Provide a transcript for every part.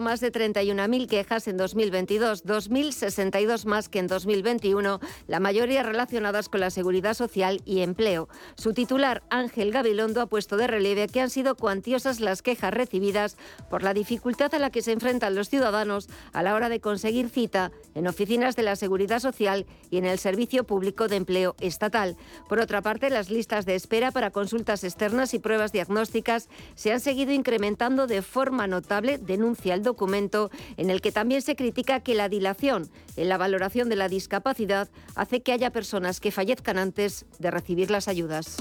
más de 31.000 quejas en 2022, 2.062 más que en 2021, la mayoría relacionadas con la seguridad social y empleo. Su titular, Ángel Gabilondo, ha puesto de relieve que han sido cuantiosas las quejas recibidas por la dificultad a la que se enfrentan los ciudadanos a la hora de conseguir cita en oficinas de la seguridad social y en el Servicio Público de Empleo Estatal. Por otra parte, las listas de espera para consultas externas y pruebas diagnósticas se han seguido incrementando de forma notable, denuncia el documento en el que también se critica que la dilación en la valoración de la discapacidad hace que haya personas que fallezcan antes de recibir las ayudas.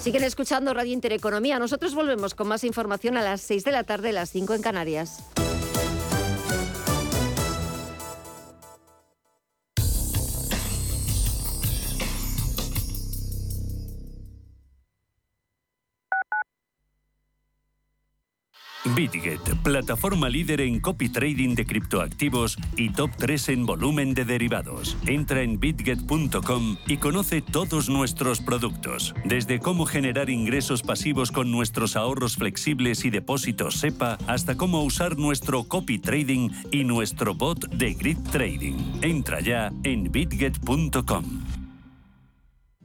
Siguen escuchando Radio Intereconomía. Nosotros volvemos con más información a las 6 de la tarde, las 5 en Canarias. Bitget, plataforma líder en copy trading de criptoactivos y top 3 en volumen de derivados. Entra en bitget.com y conoce todos nuestros productos, desde cómo generar ingresos pasivos con nuestros ahorros flexibles y depósitos SEPA hasta cómo usar nuestro copy trading y nuestro bot de grid trading. Entra ya en bitget.com.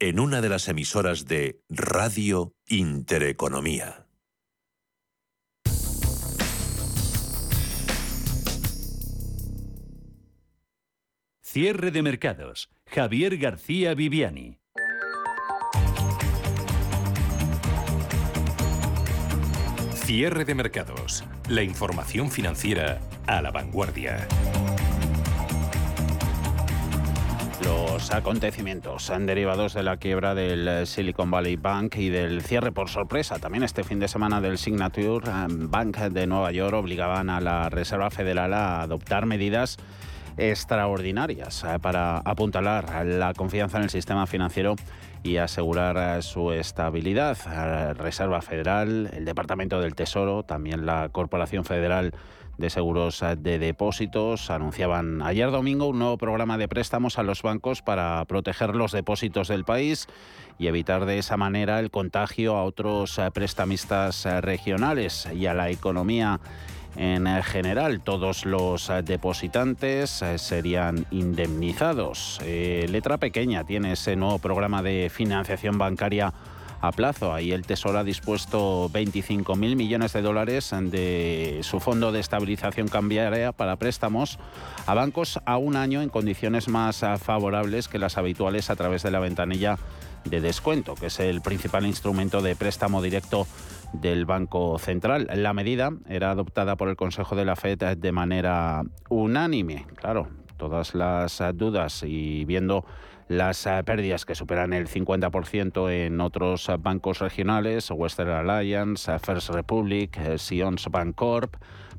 En una de las emisoras de Radio Intereconomía. Cierre de mercados. Javier García Viviani. Cierre de mercados. La información financiera a la vanguardia. Los acontecimientos derivados de la quiebra del Silicon Valley Bank y del cierre por sorpresa también este fin de semana del Signature Bank de Nueva York obligaban a la Reserva Federal a adoptar medidas extraordinarias eh, para apuntalar la confianza en el sistema financiero y asegurar eh, su estabilidad. La Reserva Federal, el Departamento del Tesoro, también la Corporación Federal de Seguros eh, de Depósitos anunciaban ayer domingo un nuevo programa de préstamos a los bancos para proteger los depósitos del país y evitar de esa manera el contagio a otros eh, prestamistas eh, regionales y a la economía en general. Todos los depositantes serían indemnizados. letra pequeña tiene ese nuevo programa de financiación bancaria a plazo. Ahí el Tesoro ha dispuesto 25.000 millones de dólares de su fondo de estabilización cambiaria para préstamos a bancos a un año en condiciones más favorables que las habituales a través de la ventanilla de descuento, que es el principal instrumento de préstamo directo del Banco Central. La medida era adoptada por el Consejo de la Fed de manera unánime. Claro, todas las dudas y viendo las eh, pérdidas que superan el 50% en otros eh, bancos regionales, Western Alliance, eh, First Republic, Sions Bancorp,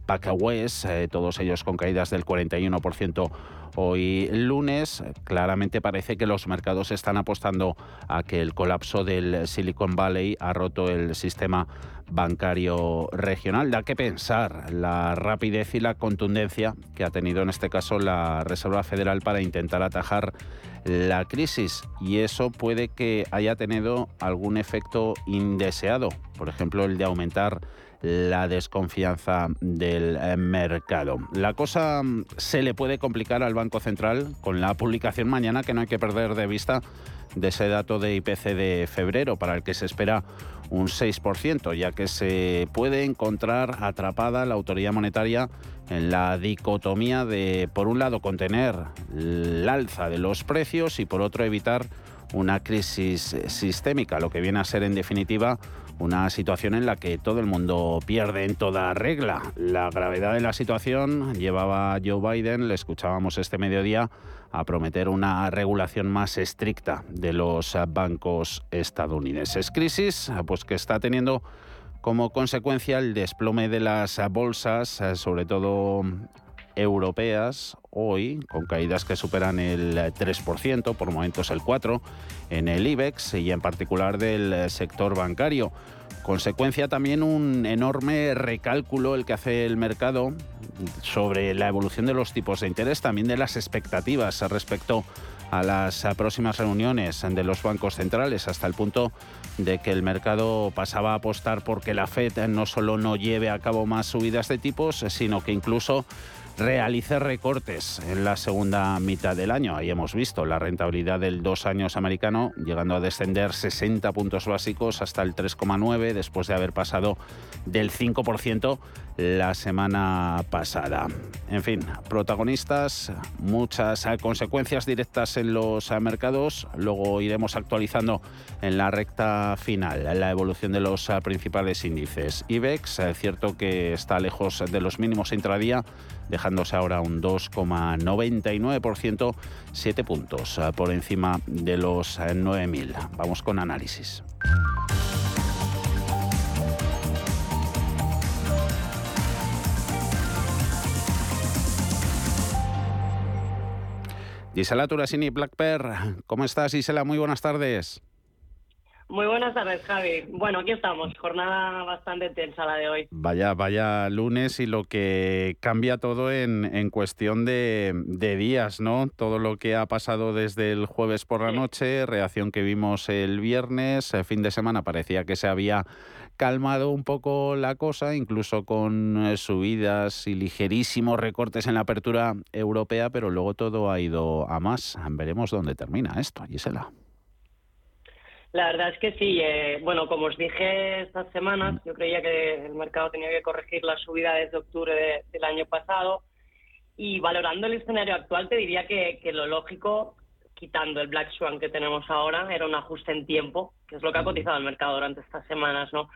PacWest, todos ellos con caídas del 41% hoy lunes. Claramente parece que los mercados están apostando a que el colapso del Silicon Valley ha roto el sistema bancario regional. Da que pensar la rapidez y la contundencia que ha tenido en este caso la Reserva Federal para intentar atajar la crisis y eso puede que haya tenido algún efecto indeseado, por ejemplo el de aumentar la desconfianza del mercado. La cosa se le puede complicar al Banco Central con la publicación mañana que no hay que perder de vista de ese dato de IPC de febrero para el que se espera un 6%, ya que se puede encontrar atrapada la autoridad monetaria en la dicotomía de, por un lado, contener el alza de los precios y, por otro, evitar una crisis sistémica, lo que viene a ser, en definitiva, una situación en la que todo el mundo pierde en toda regla. La gravedad de la situación llevaba Joe Biden, le escuchábamos este mediodía, a prometer una regulación más estricta de los bancos estadounidenses. Crisis pues que está teniendo como consecuencia el desplome de las bolsas, sobre todo europeas, hoy con caídas que superan el 3%, por momentos el 4%, en el IBEX y en particular del sector bancario. Consecuencia también un enorme recálculo el que hace el mercado sobre la evolución de los tipos de interés, también de las expectativas respecto a las próximas reuniones de los bancos centrales, hasta el punto de que el mercado pasaba a apostar porque la Fed no solo no lleve a cabo más subidas de tipos, sino que incluso realice recortes en la segunda mitad del año. Ahí hemos visto la rentabilidad del dos años americano llegando a descender 60 puntos básicos hasta el 3,9 después de haber pasado del 5% la semana pasada. En fin, protagonistas, muchas consecuencias directas en los mercados. Luego iremos actualizando en la recta final la evolución de los principales índices. IBEX, es cierto que está lejos de los mínimos intradía dejándose ahora un 2,99%, 7 puntos eh, por encima de los 9.000. Eh, Vamos con análisis. Gisela Turasini, Black Pearl, ¿cómo estás Gisela? Muy buenas tardes. Muy buenas tardes, Javi. Bueno, aquí estamos. Jornada bastante tensa la de hoy. Vaya, vaya lunes y lo que cambia todo en, en cuestión de, de, días, ¿no? Todo lo que ha pasado desde el jueves por la noche, reacción que vimos el viernes, eh, fin de semana parecía que se había calmado un poco la cosa, incluso con eh, subidas y ligerísimos recortes en la apertura europea, pero luego todo ha ido a más. Veremos dónde termina esto, Gisela. La verdad es que sí. Eh, bueno, como os dije estas semanas, yo creía que el mercado tenía que corregir la subida desde octubre del año pasado. Y valorando el escenario actual, te diría que, que, lo lógico, quitando el Black Swan que tenemos ahora, era un ajuste en tiempo, que es lo que ha cotizado el mercado durante estas semanas, ¿no?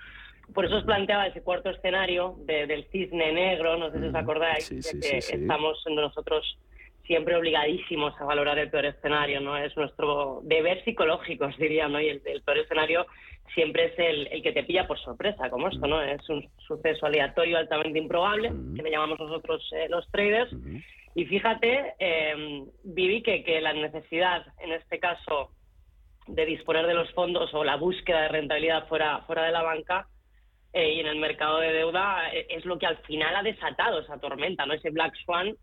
Por eso os planteaba ese cuarto escenario del cisne negro, no sé si os acordáis, que estamos nosotros siempre obligadísimos a valorar el peor escenario, ¿no? Es nuestro deber psicológico, os diría, ¿no? Y el, peor escenario siempre es el, el, que te pilla por sorpresa, como esto, ¿no? Es un suceso aleatorio altamente improbable, que le llamamos nosotros eh, los traders. Y fíjate, eh, Vivi, que, que la necesidad, en este caso, de disponer de los fondos o la búsqueda de rentabilidad fuera, fuera de la banca eh, y en el mercado de deuda eh, es lo que al final ha desatado esa tormenta, ¿no? Ese Black Swan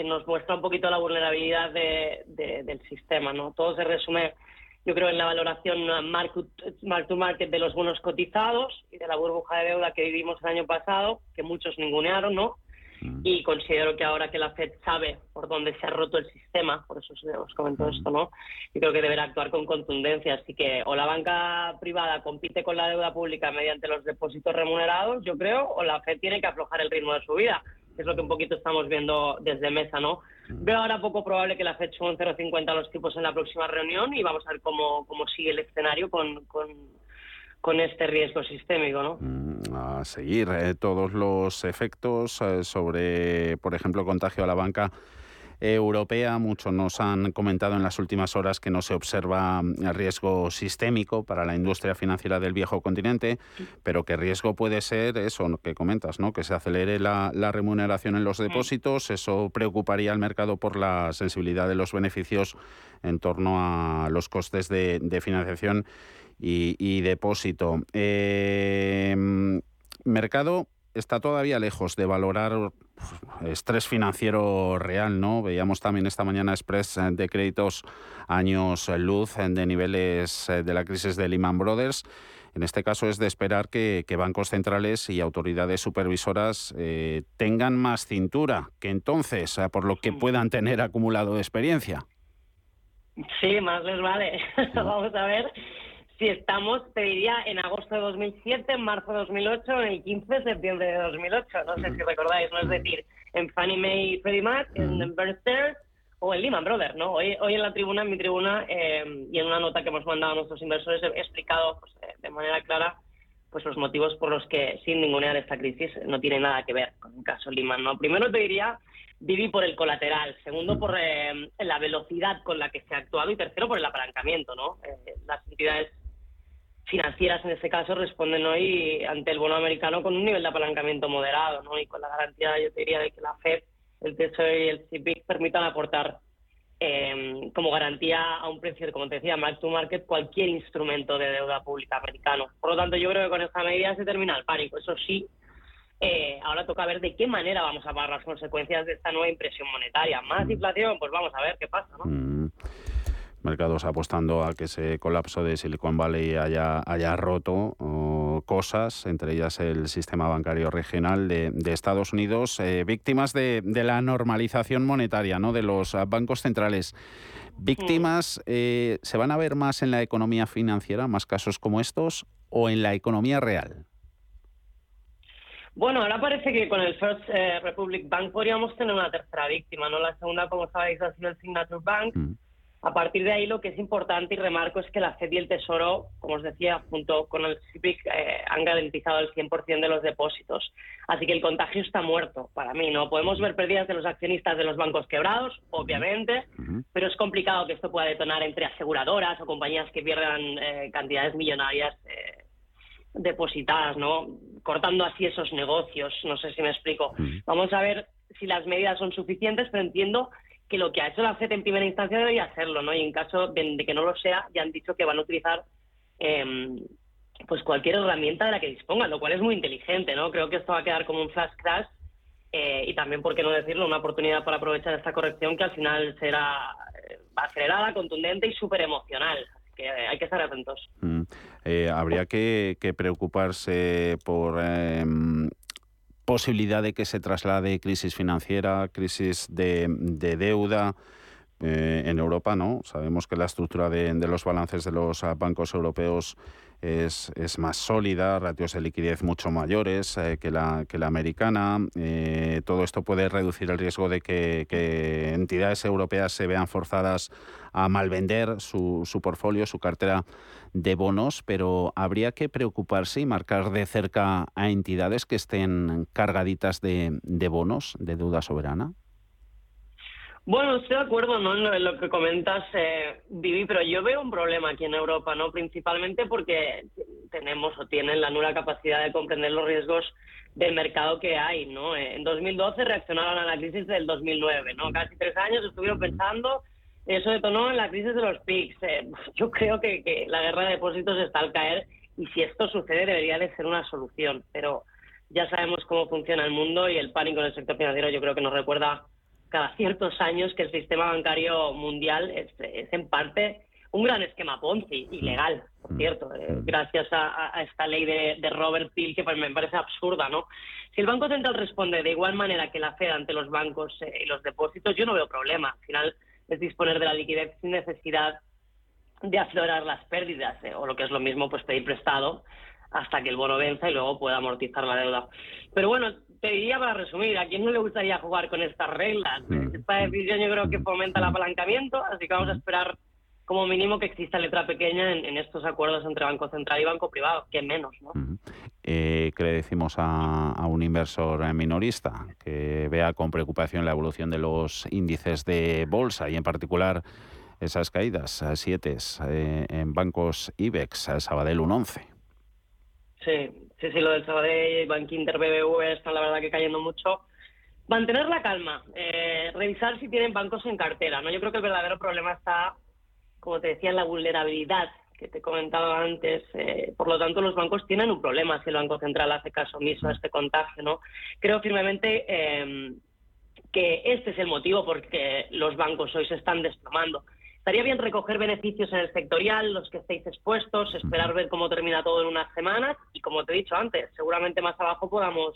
que nos muestra un poquito la vulnerabilidad del sistema. ¿no? Todo se resume, yo creo, en la valoración mark to market de los bonos cotizados y de la burbuja de deuda que vivimos el año pasado, que muchos ningunearon, ¿no? Mm. Y considero que ahora que la Fed sabe por dónde se ha roto el sistema, por eso os comento mm. esto, ¿no? Y creo que deberá actuar con contundencia. Así que o la banca privada compite con la deuda pública mediante los depósitos remunerados, yo creo, o la Fed tiene que aflojar el ritmo de su vida es lo que un poquito estamos viendo desde mesa, ¿no? Mm. Veo ahora poco probable que la Fed suba un 0,50 a los tipos en la próxima reunión y vamos a ver cómo, cómo sigue el escenario con, con, este riesgo sistémico, ¿no? Mm, a seguir eh, todos los efectos eh, sobre, por ejemplo, contagio a la banca europea. Muchos nos han comentado en las últimas horas que no se observa mm, riesgo sistémico para la industria financiera del viejo continente, pero que riesgo puede ser eso que comentas, ¿no? que se acelere la, remuneración en los depósitos. Eso preocuparía al mercado por la sensibilidad de los beneficios en torno a los costes de, financiación y, depósito. Eh, mercado está todavía lejos de valorar estrés financiero real, ¿no? Veíamos también esta mañana express de créditos años luz de niveles de la crisis de Lehman Brothers. En este caso es de esperar que, bancos centrales y autoridades supervisoras eh, tengan más cintura que entonces, eh, por lo que puedan tener acumulado de experiencia. Sí, más les vale. Vamos a ver si estamos, te diría, en agosto de 2007, en marzo de 2008, en el 15 de septiembre de 2008. No sé si recordáis, ¿no? Es decir, en Fannie Mae y Freddie Mac, en Bear Stearns o en Lehman Brothers, ¿no? Hoy, hoy en la tribuna, en mi tribuna, eh, y en una nota que hemos mandado a nuestros inversores, he explicado pues, eh, de manera clara pues los motivos por los que, sin ningunear esta crisis, no tiene nada que ver con el caso Lehman, ¿no? Primero te diría Vivi por el colateral, segundo por eh, la velocidad con la que se ha actuado y tercero por el apalancamiento, ¿no? las entidades financieras en este caso responden hoy ante el bono americano con un nivel de apalancamiento moderado ¿no? y con la garantía, yo te diría, de que la Fed, el Tesoro y el CPIC permitan aportar eh, como garantía a un precio, como te decía, mark to market, cualquier instrumento de deuda pública americano. Por lo tanto, yo creo que con esta medida se termina el pánico. Eso sí, eh, ahora toca ver de qué manera vamos a pagar las consecuencias de esta nueva impresión monetaria. Más inflación, pues vamos a ver qué pasa, ¿no? Mm mercados apostando a que ese colapso de Silicon Valley haya, haya roto cosas, entre ellas el sistema bancario regional de, Estados Unidos, eh, víctimas de, la normalización monetaria ¿no? de los bancos centrales. ¿Víctimas eh, se van a ver más en la economía financiera, más casos como estos, o en la economía real? Bueno, ahora parece que con el First eh, Republic Bank podríamos tener una tercera víctima, ¿no? La segunda, como sabéis, ha sido el Signature Bank. Mm. A partir de ahí lo que es importante y remarco es que la FED y el Tesoro, como os decía, junto con el CIPIC, eh, han garantizado el 100% de los depósitos. Así que el contagio está muerto para mí. No podemos ver pérdidas de los accionistas de los bancos quebrados, obviamente, pero es complicado que esto pueda detonar entre aseguradoras o compañías que pierdan eh, cantidades millonarias eh, depositadas, ¿no? Cortando así esos negocios. No sé si me explico. Vamos a ver si las medidas son suficientes, pero entiendo que lo que ha hecho la FED en primera instancia debería hacerlo, ¿no? Y en caso de, que no lo sea, ya han dicho que van a utilizar em, pues cualquier herramienta de la que dispongan, lo cual es muy inteligente, ¿no? Creo que esto va a quedar como un flash crash eh, y también, por qué no decirlo, una oportunidad para aprovechar esta corrección que al final será eh, acelerada, contundente y súper emocional. Que hay que estar atentos. Mm. Eh, habría que, que, preocuparse por em, posibilidad de que se traslade crisis financiera, crisis de, deuda. Eh, en Europa, ¿no? Sabemos que la estructura de, los balances de los ah, bancos europeos es, más sólida, ratios de liquidez mucho mayores eh, que, la, que la americana. Eh, todo esto puede reducir el riesgo de que, que, entidades europeas se vean forzadas a malvender su, su portfolio, su cartera de bonos, pero habría que preocuparse y marcar de cerca a entidades que estén cargaditas de, de bonos, de deuda soberana. Bueno, estoy de acuerdo ¿no? en lo que comentas, eh, Vivi, pero yo veo un problema aquí en Europa, ¿no? principalmente porque tenemos o tienen la nula capacidad de comprender los riesgos del mercado que hay. ¿no? Eh, en 2012 reaccionaron a la crisis del 2009, ¿no? casi tres años estuvieron pensando, eso detonó en la crisis de los PICs. Eh, yo creo que, que la guerra de depósitos está al caer y si esto sucede debería de ser una solución, pero ya sabemos cómo funciona el mundo y el pánico en el sector financiero yo creo que nos recuerda cada ciertos años que el sistema bancario mundial es, en parte un gran esquema Ponzi, ilegal, por mm. cierto, eh, mm. gracias a, esta ley de, Robert Peel que pues, me parece absurda, ¿no? Si el Banco Central responde de igual manera que la Fed ante los bancos eh, y los depósitos, yo no veo problema. Al final es disponer de la liquidez sin necesidad de aflorar las pérdidas, eh, o lo que es lo mismo, pues pedir prestado hasta que el bono venza y luego pueda amortizar la deuda. Pero bueno, te diría para resumir, ¿a quién no le gustaría jugar con estas reglas? Mm. Esta decisión yo creo que fomenta el apalancamiento, así que vamos a esperar como mínimo que exista letra pequeña en, estos acuerdos entre Banco Central y Banco Privado, que menos, ¿no? Eh, ¿Qué le decimos a, a, un inversor minorista que vea con preocupación la evolución de los índices de bolsa y en particular esas caídas, siete eh, en bancos IBEX, Sabadell un 11? Sí, sí, sí, lo del Sabadell, Bank Inter, BBV están la verdad que cayendo mucho. Mantener la calma, eh, revisar si tienen bancos en cartera, ¿no? Yo creo que el verdadero problema está, como te decía, en la vulnerabilidad que te he comentado antes. Eh, por lo tanto, los bancos tienen un problema si el Banco Central hace caso omiso a este contagio. ¿no? Creo firmemente eh, que este es el motivo por que los bancos hoy se están desplomando. Estaría bien recoger beneficios en el sectorial, los que estéis expuestos, esperar ver cómo termina todo en unas semanas y, como te he dicho antes, seguramente más abajo podamos,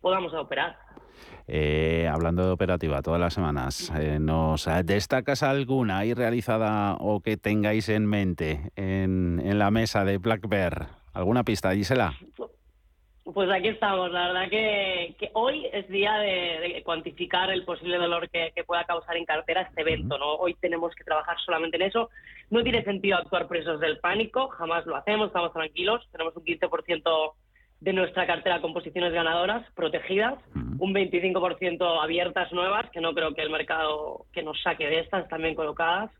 podamos operar. Eh, hablando de operativa todas las semanas, eh, ¿nos destacas alguna ahí realizada o que tengáis en mente en, en la mesa de Black Bear? ¿Alguna pista, Gisela? Pues aquí estamos. La verdad que, hoy es día de, cuantificar el posible dolor que, pueda causar en cartera este evento. ¿no? Hoy tenemos que trabajar solamente en eso. No tiene sentido actuar presos del pánico, jamás lo hacemos, estamos tranquilos. Tenemos un 15% de nuestra cartera con posiciones ganadoras protegidas, un 25% abiertas nuevas, que no creo que el mercado que nos saque de estas también colocadas.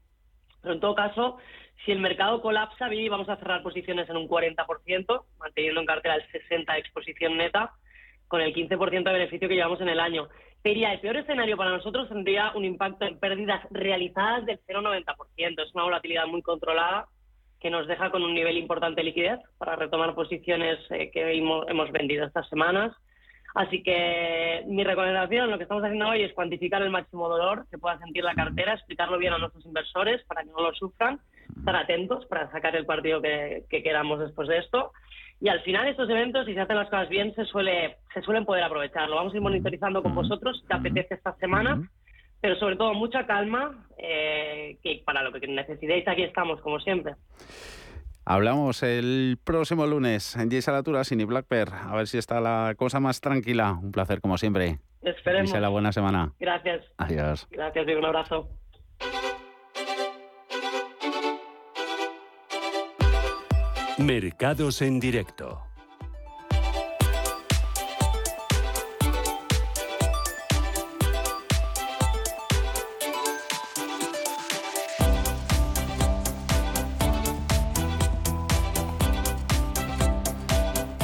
Pero en todo caso, si el mercado colapsa, y vamos a cerrar posiciones en un 40%, manteniendo en cartera el 60% de exposición neta, con el 15% de beneficio que llevamos en el año. Pero el peor escenario para nosotros tendría un impacto en pérdidas realizadas del 0,90%. Es una volatilidad muy controlada que nos deja con un nivel importante de liquidez para retomar posiciones eh, que hemos, vendido estas semanas. Así que mi recomendación, lo que estamos haciendo hoy es cuantificar el máximo dolor que pueda sentir la cartera, explicarlo bien a nuestros inversores para que no lo sufran, estar atentos para sacar el partido que, queramos después de esto. Y al final estos eventos, si se hacen las cosas bien, se, suele, se suelen poder aprovechar. Lo vamos a ir monitorizando con vosotros, si te apetece esta semana pero sobre todo mucha calma, eh, que para lo que necesitéis aquí estamos, como siempre. Hablamos el próximo lunes en Gisela Latura, sin Black Bear. A ver si está la cosa más tranquila. Un placer, como siempre. Esperemos. la buena semana. Gracias. Adiós. Gracias y un abrazo. Mercados en directo.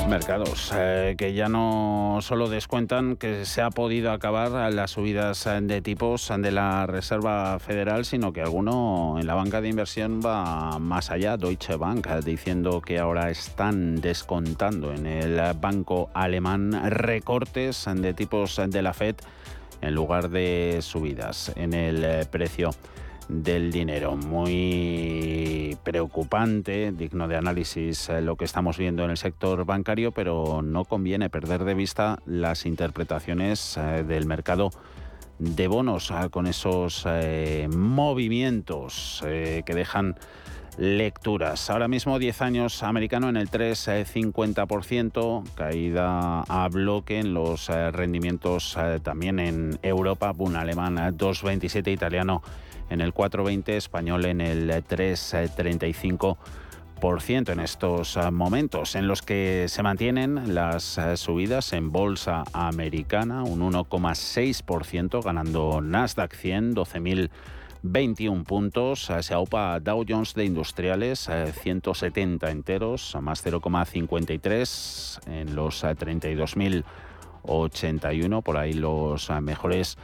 Mercados, eh, que ya no solo descuentan que se ha podido acabar las subidas de tipos de la Reserva Federal, sino que alguno en la banca de inversión va más allá. Deutsche Bank diciendo que ahora están descontando en el banco alemán recortes de tipos de la Fed en lugar de subidas en el precio del dinero. Muy preocupante, digno de análisis eh, lo que estamos viendo en el sector bancario, pero no conviene perder de vista las interpretaciones eh, del mercado de bonos ah, con esos eh, movimientos que dejan lecturas. Ahora mismo 10 años americano en el 3,50%, caída a bloque en los rendimientos también en Europa, un alemán 2,27 italiano en el 4,20, español en el 3,35% en estos ah, momentos en los que se mantienen las ah, subidas en bolsa americana, un 1,6%, ganando Nasdaq 100, 12.021 puntos. Ah, se aupa Dow Jones de Industriales, 170 enteros, más 0,53 en los 32.081. Por ahí los mejores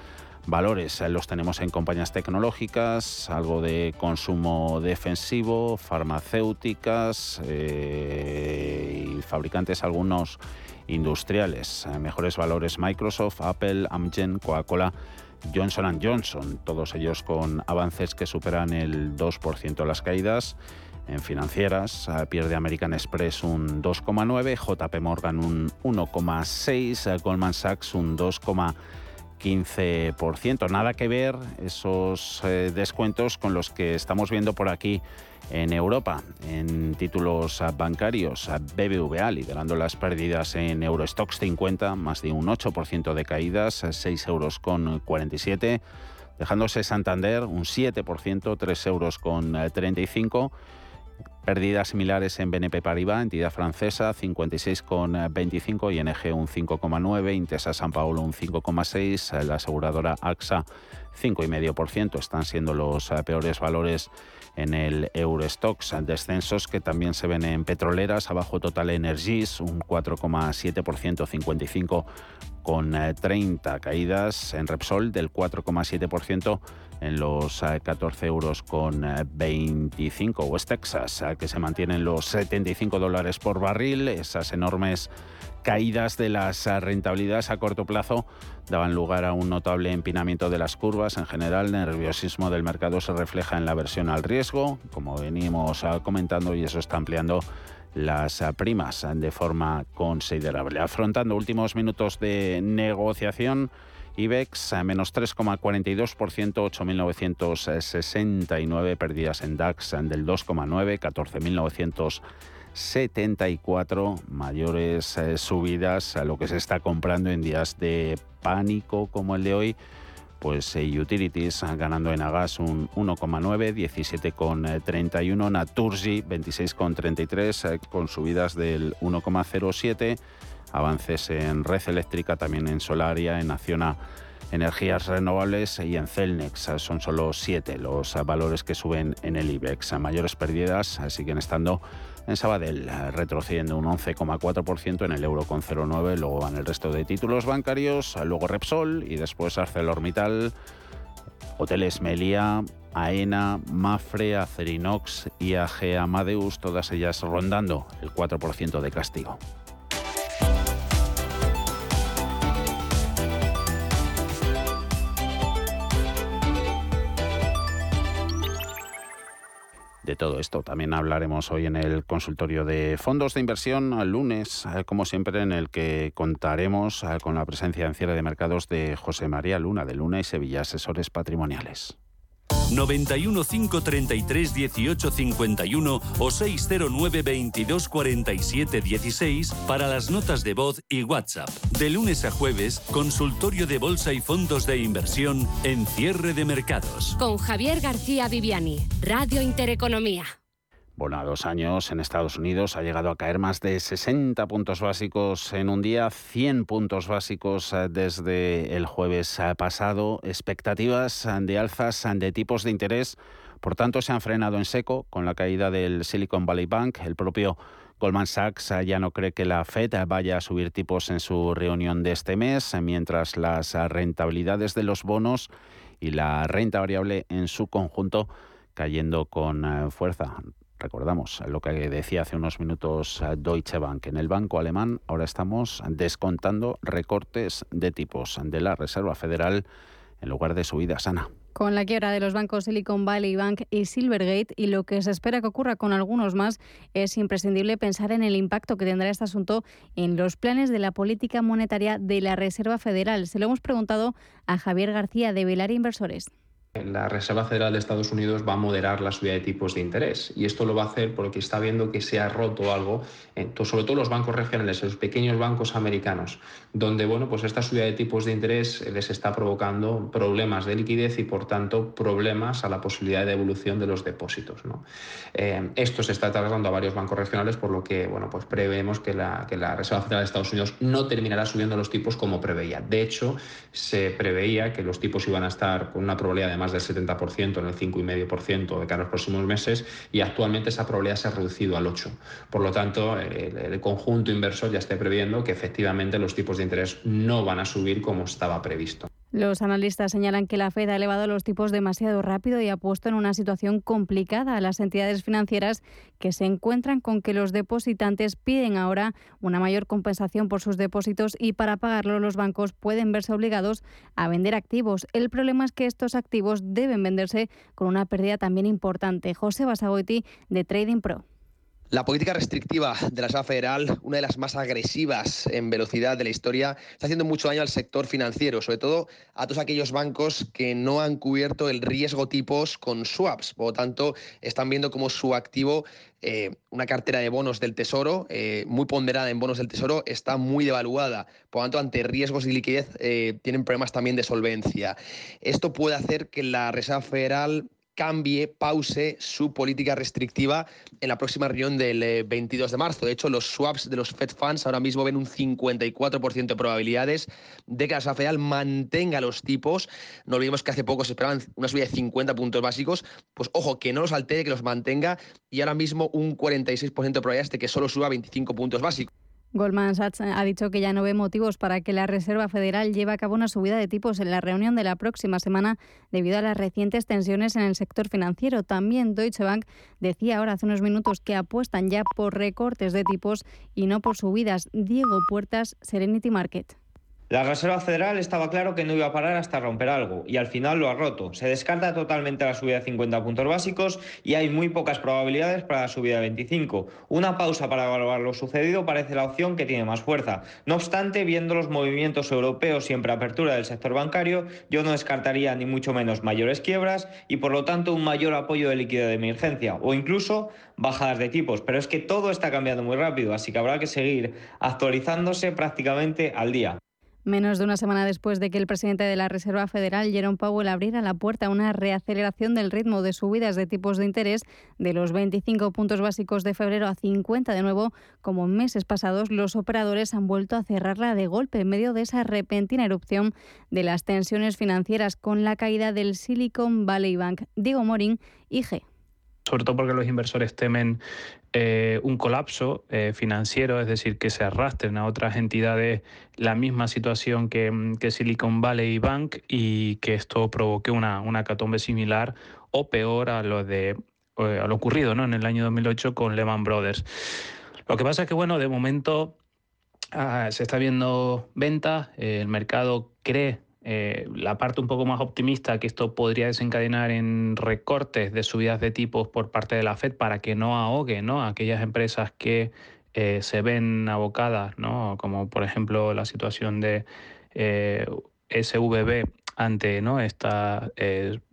valores eh, los tenemos en compañías tecnológicas, algo de consumo defensivo, farmacéuticas eh, y fabricantes algunos industriales. Eh, mejores valores Microsoft, Apple, Amgen, Coca-Cola. Johnson Johnson, todos ellos con avances que superan el 2% las caídas. En financieras pierde American Express un 2,9, JP Morgan un 1,6, Goldman Sachs un 2,9 15%. Nada que ver esos eh, descuentos con los que estamos viendo por aquí en Europa, en títulos bancarios, BBVA liderando las pérdidas en Eurostox 50, más de un 8% de caídas, 6 euros con 47, dejándose Santander un 7%, 3 euros con 35 Pérdidas similares en BNP Paribas, entidad francesa, 56,25, ING un 5,9, Intesa San Paulo un 5,6, la aseguradora AXA 5,5%. Están siendo los eh, peores valores en el Eurostox. Descensos que también se ven en petroleras, abajo Total Energies un 4,7%, 55 4,30. Caídas en Repsol del 4,7% en los 14 euros con 25. West Texas, que se mantienen los 75 dólares por barril. Esas enormes caídas de las rentabilidades a corto plazo daban lugar a un notable empinamiento de las curvas. En general, el nerviosismo del mercado se refleja en la versión al riesgo, como venimos ah, comentando, y eso está ampliando las ah, primas de forma considerable. Afrontando últimos minutos de negociación, IBEX a menos 3,42%, 8.969 pérdidas en DAX del 2,9, 14.900 74 mayores eh, subidas a lo que se está comprando en días de pánico como el de hoy. Pues eh, Utilities ganando en Agas un 1,9, 17,31, Naturgy 26,33 eh, con subidas del 1,07, avances en Red Eléctrica, también en Solaria, en Acciona energías renovables y en Celnex. Son solo siete los valores que suben en el IBEX. Mayores pérdidas siguen estando en Sabadell, retrocediendo un 11,4% en el euro con 0,9. Luego van el resto de títulos bancarios, luego Repsol y después ArcelorMittal, Hoteles Melia, AENA, Mafre, Acerinox, IAG Amadeus, todas ellas rondando el 4% de castigo. De todo esto también hablaremos hoy en el consultorio de fondos de inversión, al lunes, eh, como siempre, en el que contaremos eh, con la presencia en cierre de mercados de José María Luna de Luna y Sevilla Asesores Patrimoniales. 91 533 18 51 o 609 22 47 16 para las notas de voz y WhatsApp. De lunes a jueves, consultorio de bolsa y fondos de inversión en cierre de mercados. Con Javier García Viviani, Radio Intereconomía. Bueno, a dos años en Estados Unidos ha llegado a caer más de 60 puntos básicos en un día, 100 puntos básicos eh, desde el jueves eh, pasado. Expectativas eh, de alzas de tipos de interés, por tanto, se han frenado en seco con la caída del Silicon Valley Bank. El propio Goldman Sachs ya no cree que la Fed vaya a subir tipos en su reunión de este mes, mientras las rentabilidades de los bonos y la renta variable en su conjunto cayendo con fuerza. Recordamos lo que decía hace unos minutos eh, Deutsche Bank. En el banco alemán ahora estamos descontando recortes de tipos de la Reserva Federal en lugar de subida sana. Con la quiebra de los bancos Silicon Valley Bank y Silvergate y lo que se espera que ocurra con algunos más, es imprescindible pensar en el impacto que tendrá este asunto en los planes de la política monetaria de la Reserva Federal. Se lo hemos preguntado a Javier García de Velar Inversores. La Reserva Federal de Estados Unidos va a moderar la subida de tipos de interés y esto lo va a hacer porque está viendo que se ha roto algo, sobre todo los bancos regionales, los pequeños bancos americanos, donde bueno, pues esta subida de tipos de interés les está provocando problemas de liquidez y por tanto problemas a la posibilidad de evolución de los depósitos. Eh, esto se está trasladando a varios bancos regionales por lo que bueno, pues preveemos que la, que la Reserva Federal de Estados Unidos no terminará subiendo los tipos como preveía. De hecho, se preveía que los tipos iban a estar con una probabilidad de más del 70% en el 5,5% de cara a los próximos meses y actualmente esa probabilidad se ha reducido al 8%. Por lo tanto, el, conjunto inversor ya está previendo que efectivamente los tipos de interés no van a subir como estaba previsto. Los analistas señalan que la Fed ha elevado los tipos demasiado rápido y ha puesto en una situación complicada a las entidades financieras que se encuentran con que los depositantes piden ahora una mayor compensación por sus depósitos y para pagarlo los bancos pueden verse obligados a vender activos. El problema es que estos activos deben venderse con una pérdida también importante. José Basagoiti de Trading Pro. La política restrictiva de la Reserva Federal, una de las más agresivas en velocidad de la historia, está haciendo mucho daño al sector financiero, sobre todo a todos aquellos bancos que no han cubierto el riesgo tipos con swaps. Por lo tanto, están viendo como su activo, eh, una cartera de bonos del Tesoro, eh, muy ponderada en bonos del Tesoro, está muy devaluada. Por lo tanto, ante riesgos de liquidez, eh, tienen problemas también de solvencia. Esto puede hacer que la Reserva Federal cambie, pause su política restrictiva en la próxima reunión del 22 eh, de marzo. De hecho, los swaps de los Fed Funds ahora mismo ven un 54% de probabilidades de que la Reserva Federal mantenga los tipos. No olvidemos que hace poco se esperaban una subida de 50 puntos básicos. Pues ojo, que no los altere, que los mantenga y ahora mismo un 46% de probabilidades de que solo suba 25 puntos básicos. Goldman Sachs ha dicho que ya no ve motivos para que la Reserva Federal lleve a cabo una subida de tipos en la reunión de la próxima semana debido a las recientes tensiones en el sector financiero. También Deutsche Bank decía ahora hace unos minutos que apuestan ya por recortes de tipos y no por subidas. Diego Puertas, Serenity Market. La Reserva Federal estaba claro que no iba a parar hasta romper algo y al final lo ha roto. Se descarta totalmente la subida de 50 puntos básicos y hay muy pocas probabilidades para la subida de 25. Una pausa para evaluar lo sucedido parece la opción que tiene más fuerza. No obstante, viendo los movimientos europeos siempre apertura del sector bancario, yo no descartaría ni mucho menos mayores quiebras y por lo tanto un mayor apoyo de liquidez de emergencia o incluso bajadas de tipos. Pero es que todo está cambiando muy rápido, así que habrá que seguir actualizándose prácticamente al día. Menos de una semana después de que el presidente de la Reserva Federal, Jerome Powell, abriera la puerta a una reaceleración del ritmo de subidas de tipos de interés de los 25 puntos básicos de febrero a 50 de nuevo, como meses pasados, los operadores han vuelto a cerrarla de golpe en medio de esa repentina erupción de las tensiones financieras con la caída del Silicon Valley Bank. Diego Morín, IG sobre todo porque los inversores temen eh, un colapso eh, financiero, es decir, que se arrastren a otras entidades la misma situación que, Silicon Valley Bank y que esto provoque una, una catombe similar o peor a lo, de, eh, a lo ocurrido ¿no? en el año 2008 con Lehman Brothers. Lo que pasa es que, bueno, de momento ah, se está viendo venta, el mercado cree eh, la parte un poco más optimista que esto podría desencadenar en recortes de subidas de tipos por parte de la Fed para que no ahogue ¿no? aquellas empresas que eh, se ven abocadas, ¿no? como por ejemplo la situación de eh, SVB ante ¿no? esta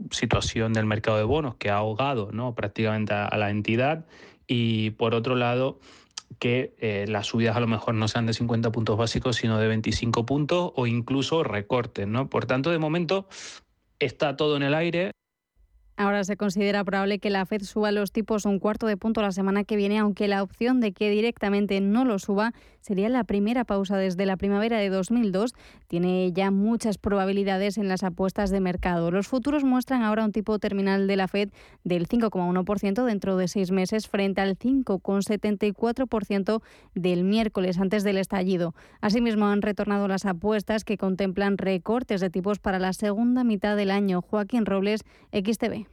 situación del mercado de bonos que ha ahogado ¿no? prácticamente a la entidad y por otro lado que eh, las subidas a lo mejor no sean de 50 puntos básicos, sino de 25 puntos o incluso recortes. ¿no? Por tanto, de momento está todo en el aire. Ahora se considera probable que la Fed suba los tipos un cuarto de punto la semana que viene, aunque la opción de que directamente no lo suba sería la primera pausa desde la primavera de 2002. Tiene ya muchas probabilidades en las apuestas de mercado. Los futuros muestran ahora un tipo terminal de la Fed del 5,1% dentro de seis meses frente al 5,74% del miércoles antes del estallido. Asimismo, han retornado las apuestas que contemplan recortes de tipos para la segunda mitad del año. Joaquín Robles, XTV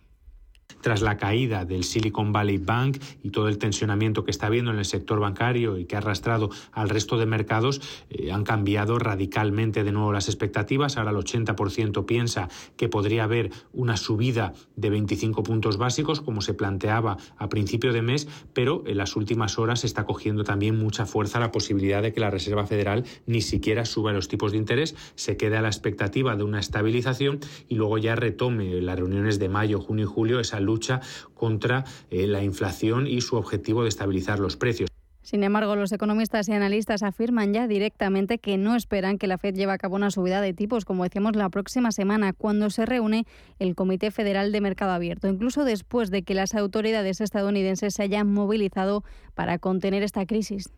tras la caída del Silicon Valley Bank y todo el tensionamiento que está habiendo en el sector bancario y que ha arrastrado al resto de mercados, eh, han cambiado radicalmente de nuevo las expectativas. Ahora el 80% piensa que podría haber una subida de 25 puntos básicos, como se planteaba a principio de mes, pero en las últimas horas está cogiendo también mucha fuerza la posibilidad de que la Reserva Federal ni siquiera suba los tipos de interés, se quede a la expectativa de una estabilización y luego ya retome las reuniones de mayo, junio y julio esa lucha contra eh, la inflación y su objetivo de estabilizar los precios. Sin embargo, los economistas y analistas afirman ya directamente que no esperan que la Fed lleve a cabo una subida de tipos, como decíamos, la próxima semana, cuando se reúne el Comité Federal de Mercado Abierto, incluso después de que las autoridades estadounidenses se hayan movilizado para contener esta crisis.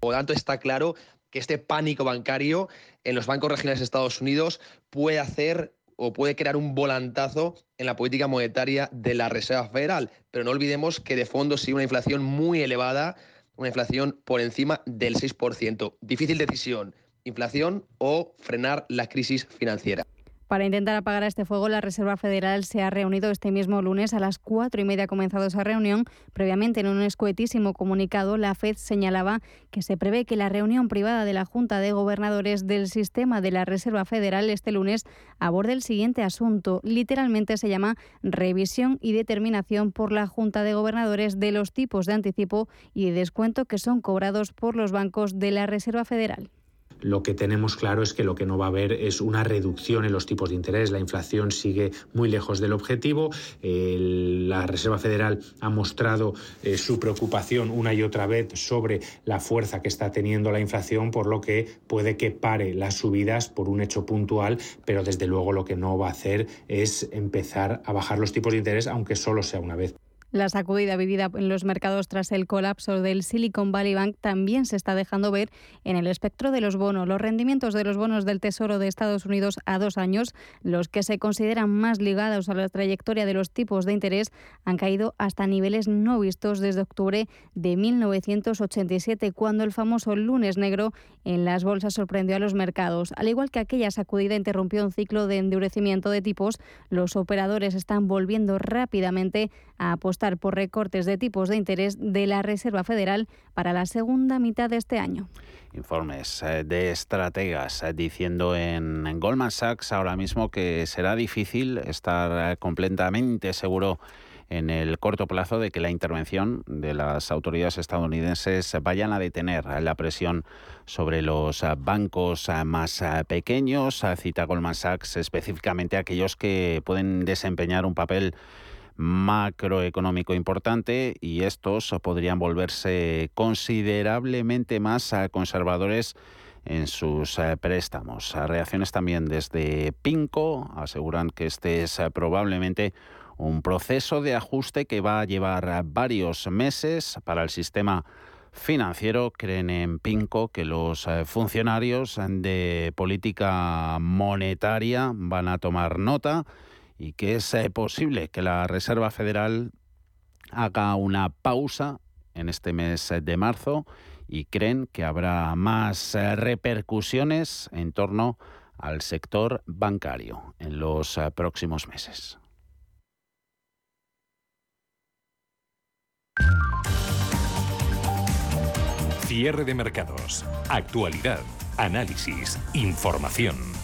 Por lo tanto, está claro que este pánico bancario en los bancos regionales de Estados Unidos puede hacer o puede crear un volantazo en la política monetaria de la Reserva Federal. Pero no olvidemos que de fondo sigue una inflación muy elevada, una inflación por encima del 6%. Difícil decisión, inflación o frenar la crisis financiera. Para intentar apagar este fuego, la Reserva Federal se ha reunido este mismo lunes a las cuatro y media ha comenzado esa reunión. Previamente, en un escuetísimo comunicado, la FED señalaba que se prevé que la reunión privada de la Junta de Gobernadores del Sistema de la Reserva Federal este lunes aborde el siguiente asunto. Literalmente se llama revisión y determinación por la Junta de Gobernadores de los tipos de anticipo y de descuento que son cobrados por los bancos de la Reserva Federal. Lo que tenemos claro es que lo que no va a haber es una reducción en los tipos de interés. La inflación sigue muy lejos del objetivo. la Reserva Federal ha mostrado eh, su preocupación una y otra vez sobre la fuerza que está teniendo la inflación, por lo que puede que pare las subidas por un hecho puntual, pero desde luego lo que no va a hacer es empezar a bajar los tipos de interés, aunque solo sea una vez. La sacudida vivida en los mercados tras el colapso del Silicon Valley Bank también se está dejando ver en el espectro de los bonos. Los rendimientos de los bonos del Tesoro de Estados Unidos a dos años, los que se consideran más ligados a la trayectoria de los tipos de interés, han caído hasta niveles no vistos desde octubre de 1987, cuando el famoso lunes negro en las bolsas sorprendió a los mercados. Al igual que aquella sacudida interrumpió un ciclo de endurecimiento de tipos, los operadores están volviendo rápidamente a apostar por recortes de tipos de interés de la Reserva Federal para la segunda mitad de este año. Informes eh, de estrategas eh, diciendo en Goldman Sachs ahora mismo que será difícil estar eh, completamente seguro en el corto plazo de que la intervención de las autoridades estadounidenses vayan a detener la presión sobre los bancos más pequeños. Cita Goldman Sachs específicamente aquellos que pueden desempeñar un papel macroeconómico importante y estos podrían volverse considerablemente más conservadores en sus préstamos. Reacciones también desde Pinco aseguran que este es probablemente un proceso de ajuste que va a llevar varios meses para el sistema financiero. Creen en Pinco que los eh, funcionarios de política monetaria van a tomar nota y que es eh, posible que la Reserva Federal haga una pausa en este mes de marzo y creen que habrá más eh, repercusiones en torno al sector bancario en los próximos meses. Cierre de mercados. Actualidad. Análisis. Información.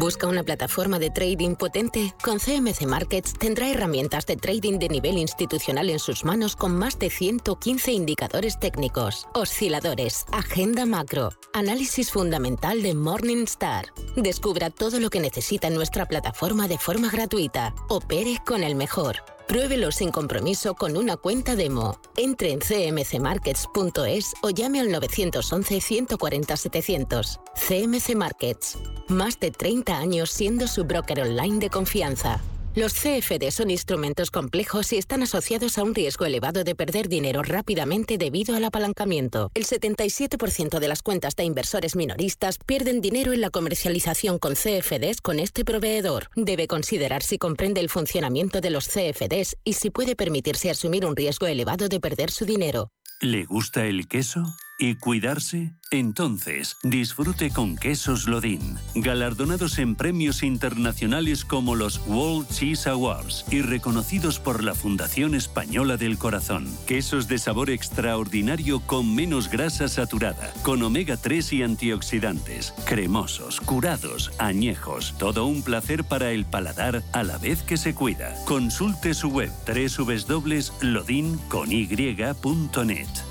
¿Busca una plataforma de trading potente? Con CMC Markets tendrá herramientas de trading de nivel institucional en sus manos con más de 115 indicadores técnicos, osciladores, agenda macro, análisis fundamental de Morningstar. Descubra todo lo que necesita en nuestra plataforma de forma gratuita. Opere con el mejor. Pruébelo sin compromiso con una cuenta demo. Entre en cmcmarkets.es o llame al 911 140 700. CMC Markets. Más de 30 años siendo su broker online de confianza. Los CFD son instrumentos complejos y están asociados a un riesgo elevado de perder dinero rápidamente debido al apalancamiento. El 77% de las cuentas de inversores minoristas pierden dinero en la comercialización con CFDs con este proveedor. Debe considerar si comprende el funcionamiento de los CFDs y si puede permitirse asumir un riesgo elevado de perder su dinero. ¿Le gusta el queso? ¿Y cuidarse? Entonces, disfrute con quesos Lodin, galardonados en premios internacionales como los World Cheese Awards y reconocidos por la Fundación Española del Corazón. Quesos de sabor extraordinario con menos grasa saturada, con omega 3 y antioxidantes, cremosos, curados, añejos, todo un placer para el paladar a la vez que se cuida. Consulte su web www.lodin.net.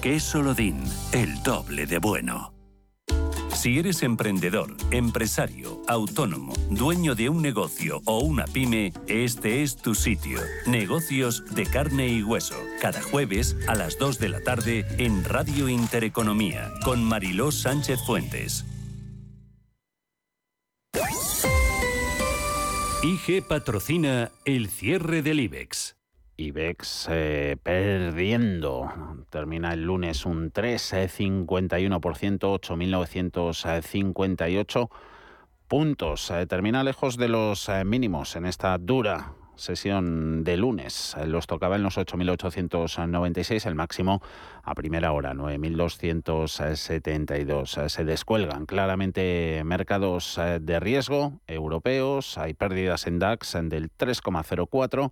Queso Lodin, el doble de bueno. Si eres emprendedor, empresario, autónomo, dueño de un negocio o una pyme, este es tu sitio. Negocios de carne y hueso. Cada jueves a las 2 de la tarde en Radio Intereconomía con Mariló Sánchez Fuentes. IG patrocina el cierre del IBEX. IBEX eh, perdiendo. Termina el lunes un 3,51%, 8.958 puntos. Eh, termina lejos de los eh, mínimos en esta dura sesión de lunes. Los tocaba en los 8.896, el máximo a primera hora, 9.272. Se descuelgan claramente mercados de riesgo europeos. Hay pérdidas en DAX del 3,04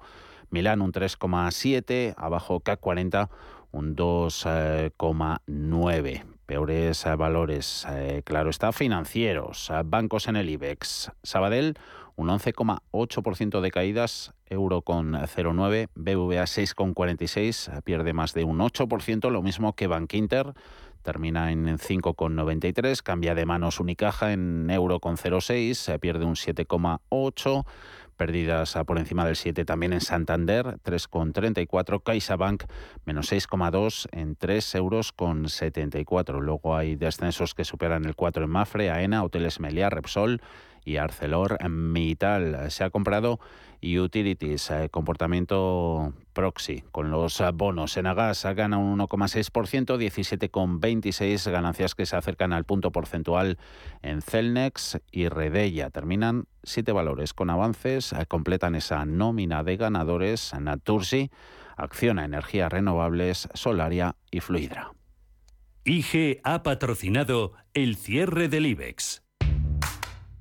Milán un 3,7, abajo CAC 40 un 2,9. Peores eh, valores, eh, claro está, financieros, eh, bancos en el IBEX. Sabadell un 11,8% de caídas, euro con 0,9, BVA 6,46, pierde más de un 8%, lo mismo que Bankinter termina en 5,93, cambia de manos Unicaja en euro con 0,6, se pierde un 7,8 pérdidas por encima del 7 también en Santander, 3,34, CaixaBank menos 6,2 en 3 euros con 74. Luego hay descensos que superan el 4 en Mafre, AENA, Hoteles Meliá, Repsol y Arcelor Mittal. Se ha comprado Utilities, eh, comportamiento proxy, con los bonos. Enagas gana un 1,6%, 17,26 ganancias que se acercan al punto porcentual en Celnex y Redella. Terminan siete valores con avances, eh, completan esa nómina de ganadores Natursi, Acciona Energías Renovables, Solaria y Fluidra. IG ha patrocinado el cierre del IBEX.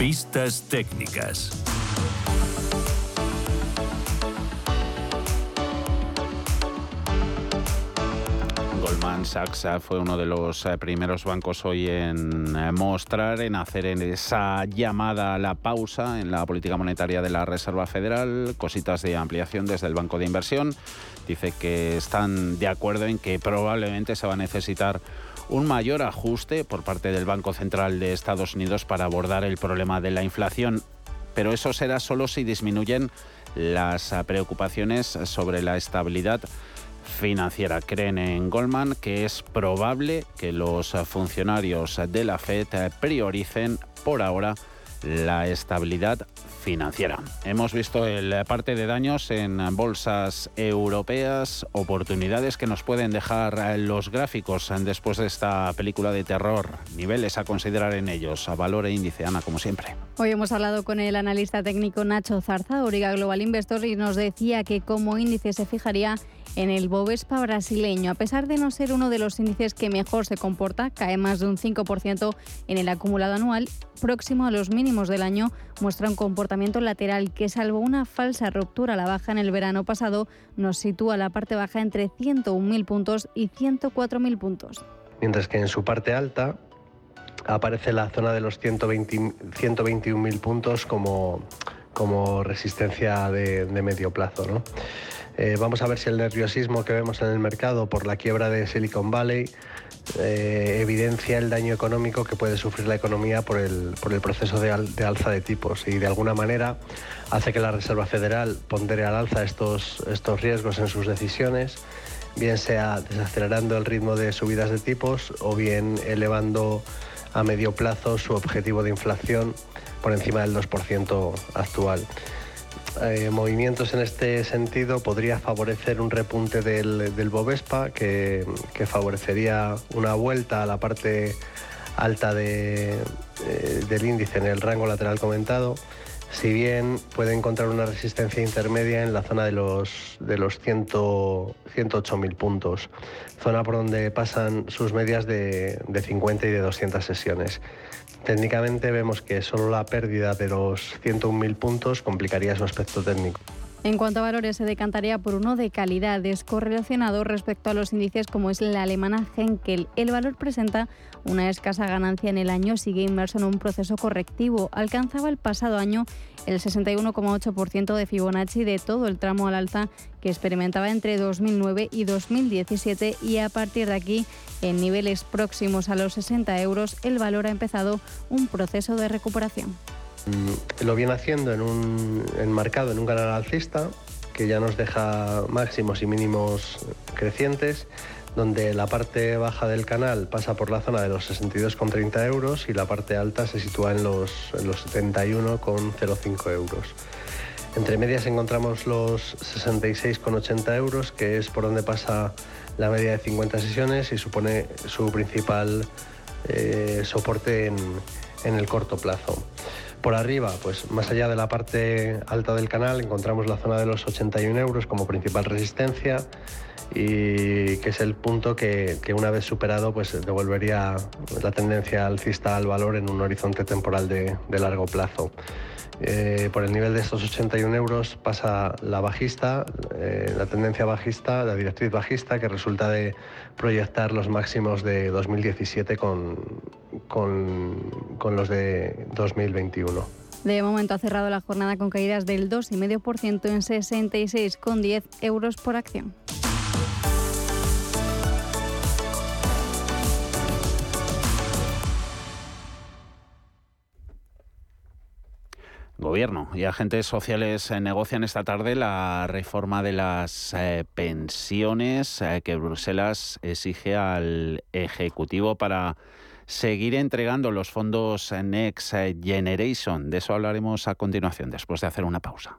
Pistas técnicas. Goldman Sachs eh, fue uno de los eh, primeros bancos hoy en eh, mostrar, en hacer esa llamada a la pausa en la política monetaria de la Reserva Federal, cositas de ampliación desde el Banco de Inversión. Dice que están de acuerdo en que probablemente se va a necesitar un mayor ajuste por parte del Banco Central de Estados Unidos para abordar el problema de la inflación, pero eso será solo si disminuyen las preocupaciones sobre la estabilidad financiera. Creen en Goldman que es probable que los funcionarios de la Fed prioricen por ahora la estabilidad financiera. Hemos visto el parte de daños en bolsas europeas, oportunidades que nos pueden dejar los gráficos después de esta película de terror, niveles a considerar en ellos, a valor e índice, Ana, como siempre. Hoy hemos hablado con el analista técnico Nacho Zarza, Origa Global Investor, y nos decía que como índice se fijaría en el Bovespa brasileño. A pesar de no ser uno de los índices que mejor se comporta, cae más de un 5% en el acumulado anual, próximo a los mínimos del año, muestra un comportamiento lateral que, salvo una falsa ruptura a la baja en el verano pasado, nos sitúa la parte baja entre 101.000 puntos y 104.000 puntos. Mientras que en su parte alta aparece la zona de los 121.000 puntos como, como resistencia de, de medio plazo. ¿no? Eh, vamos a ver si el nerviosismo que vemos en el mercado por la quiebra de Silicon Valley eh, evidencia el daño económico que puede sufrir la economía por el, proceso de, alza de tipos y de alguna manera hace que la Reserva Federal pondere al alza estos, estos riesgos en sus decisiones, bien sea desacelerando el ritmo de subidas de tipos o bien elevando a medio plazo su objetivo de inflación por encima del 2% actual. Eh, movimientos en este sentido podría favorecer un repunte del, Bovespa que, favorecería una vuelta a la parte alta eh, del índice en el rango lateral comentado, si bien puede encontrar una resistencia intermedia en la zona de los, de los 108.000 puntos, zona por donde pasan sus medias de, de 50 y de 200 sesiones. Técnicamente vemos que solo la pérdida de los 101.000 puntos complicaría su aspecto técnico. En cuanto a valores, se decantaría por uno de calidad, descorrelacionado respecto a los índices como es la alemana Henkel. El valor presenta una escasa ganancia en el año, sigue inmerso en un proceso correctivo. Alcanzaba el pasado año el 61,8% de Fibonacci de todo el tramo al alza que experimentaba entre 2009 y 2017 y a partir de aquí, en niveles próximos a los 60 euros, el valor ha empezado un proceso de recuperación. Mm, lo viene haciendo en un enmarcado en un canal alcista que ya nos deja máximos y mínimos crecientes, donde la parte baja del canal pasa por la zona de los 62,30 euros y la parte alta se sitúa en los, en los 71,05 euros. Entre medias encontramos los 66,80 euros, que es por donde pasa la media de 50 sesiones y supone su principal eh, soporte en, en el corto plazo. Por arriba, pues más allá de la parte alta del canal, encontramos la zona de los 81 euros como principal resistencia y que es el punto que, una vez superado pues devolvería la tendencia alcista al valor en un horizonte temporal de, largo plazo. Eh, por el nivel de estos 81 euros pasa la bajista, eh, la tendencia bajista, la directriz bajista que resulta de proyectar los máximos de 2017 con, con, con los de 2021. De momento ha cerrado la jornada con caídas del 2,5% en 66,10 euros por acción. Gobierno y agentes sociales eh, negocian esta tarde la reforma de las eh, pensiones eh, que Bruselas exige al Ejecutivo para seguir entregando los fondos Next Generation. De eso hablaremos a continuación, después de hacer una pausa.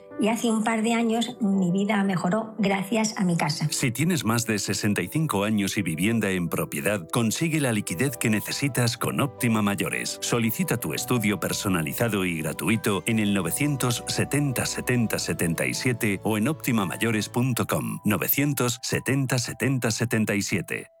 y hace un par de años mi vida mejoró gracias a mi casa. Si tienes más de 65 años y vivienda en propiedad, consigue la liquidez que necesitas con Óptima Mayores. Solicita tu estudio personalizado y gratuito en el 970 70 77 o en optimamayores.com 970 70 77.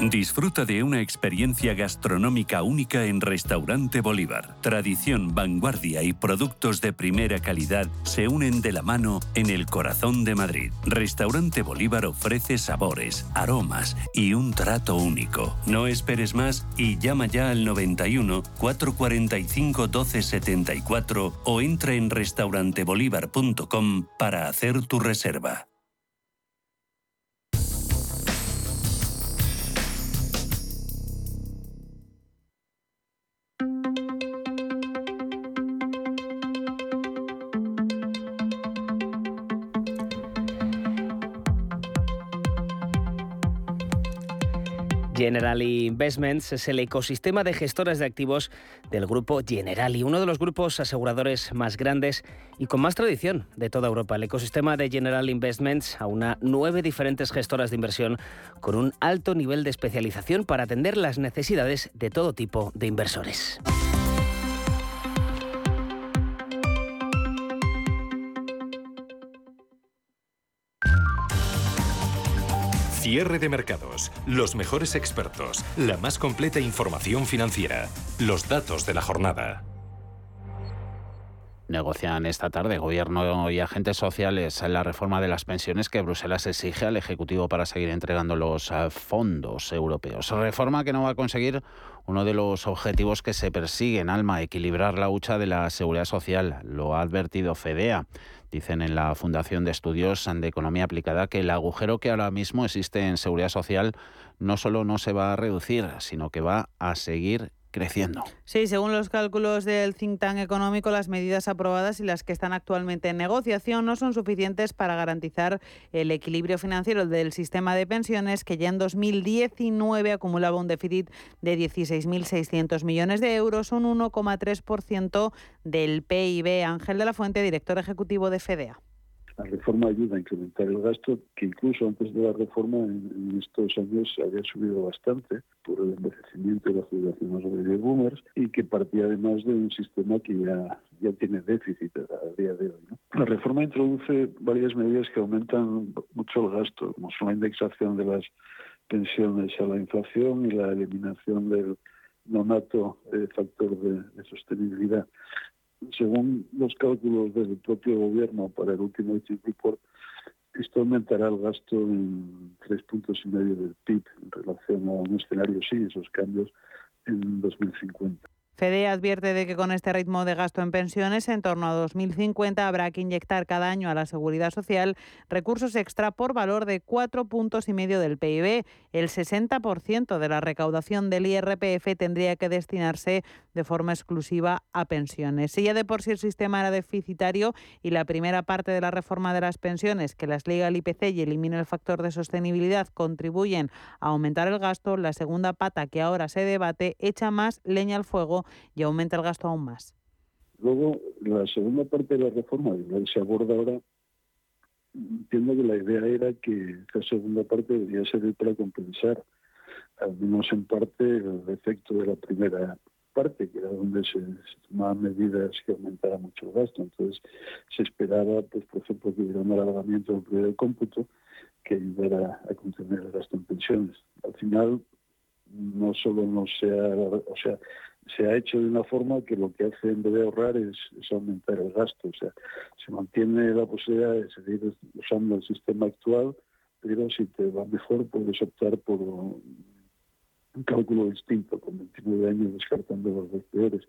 Disfruta de una experiencia gastronómica única en Restaurante Bolívar. Tradición, vanguardia y productos de primera calidad se unen de la mano en el corazón de Madrid. Restaurante Bolívar ofrece sabores, aromas y un trato único. No esperes más y llama ya al 91 445 1274 o entra en restaurantebolívar.com para hacer tu reserva. Generali Investments es el ecosistema de gestoras de activos del grupo Generali, uno de los grupos aseguradores más grandes y con más tradición de toda Europa. El ecosistema de General Investments aúna nueve diferentes gestoras de inversión con un alto nivel de especialización para atender las necesidades de todo tipo de inversores. Cierre de mercados, los mejores expertos, la más completa información financiera, los datos de la jornada. Negocian esta tarde Gobierno y agentes sociales la reforma de las pensiones que Bruselas exige al Ejecutivo para seguir entregando los eh, fondos europeos. Reforma que no va a conseguir uno de los objetivos que se persiguen, Alma, equilibrar la hucha de la seguridad social. Lo ha advertido FEDEA. Dicen en la Fundación de Estudios de Economía Aplicada que el agujero que ahora mismo existe en seguridad social no solo no se va a reducir, sino que va a seguir Sí, según los cálculos del think tank económico, las medidas aprobadas y las que están actualmente en negociación no son suficientes para garantizar el equilibrio financiero del sistema de pensiones, que ya en 2019 acumulaba un déficit de 16.600 millones de euros, un 1,3% del PIB. Ángel de la Fuente, director ejecutivo de FEDEA. La reforma ayuda a incrementar el gasto, que incluso antes de la reforma en, estos años había subido bastante por el envejecimiento y la jubilación de los baby boomers y que partía además de un sistema que ya, ya tiene déficit a día de hoy. La reforma introduce varias medidas que aumentan mucho el gasto, como son la indexación de las pensiones a la inflación y la eliminación del nonato eh, factor de, sostenibilidad. Según los cálculos del propio gobierno para el último report, esto aumentará el gasto en tres puntos y medio del PIB en relación a un escenario sí, esos cambios en 2050. FEDE advierte de que con este ritmo de gasto en pensiones, en torno a 2050 habrá que inyectar cada año a la seguridad social recursos extra por valor de cuatro puntos y medio del PIB. El 60% de la recaudación del IRPF tendría que destinarse de forma exclusiva a pensiones. Si ya de por sí el sistema era deficitario y la primera parte de la reforma de las pensiones, que las liga al IPC y elimina el factor de sostenibilidad, contribuyen a aumentar el gasto, la segunda pata que ahora se debate echa más leña al fuego y aumenta el gasto aún más. Luego, la segunda parte de la reforma, que se aborda ahora, entiendo que la idea era que esa segunda parte debería servir para compensar, al menos en parte, el efecto de la primera parte, que era donde se, tomaban medidas que aumentaran mucho el gasto. Entonces, se esperaba, pues por ejemplo, que hubiera un alargamiento del periodo de cómputo que ayudara a contener el gasto en pensiones. Al final, no solo no se ha, o sea, se ha hecho de una forma que lo que hace en vez de ahorrar es, aumentar el gasto. O sea, se mantiene la posibilidad de seguir usando el sistema actual, pero si te va mejor puedes optar por un cálculo distinto, con 29 años descartando los dos peores.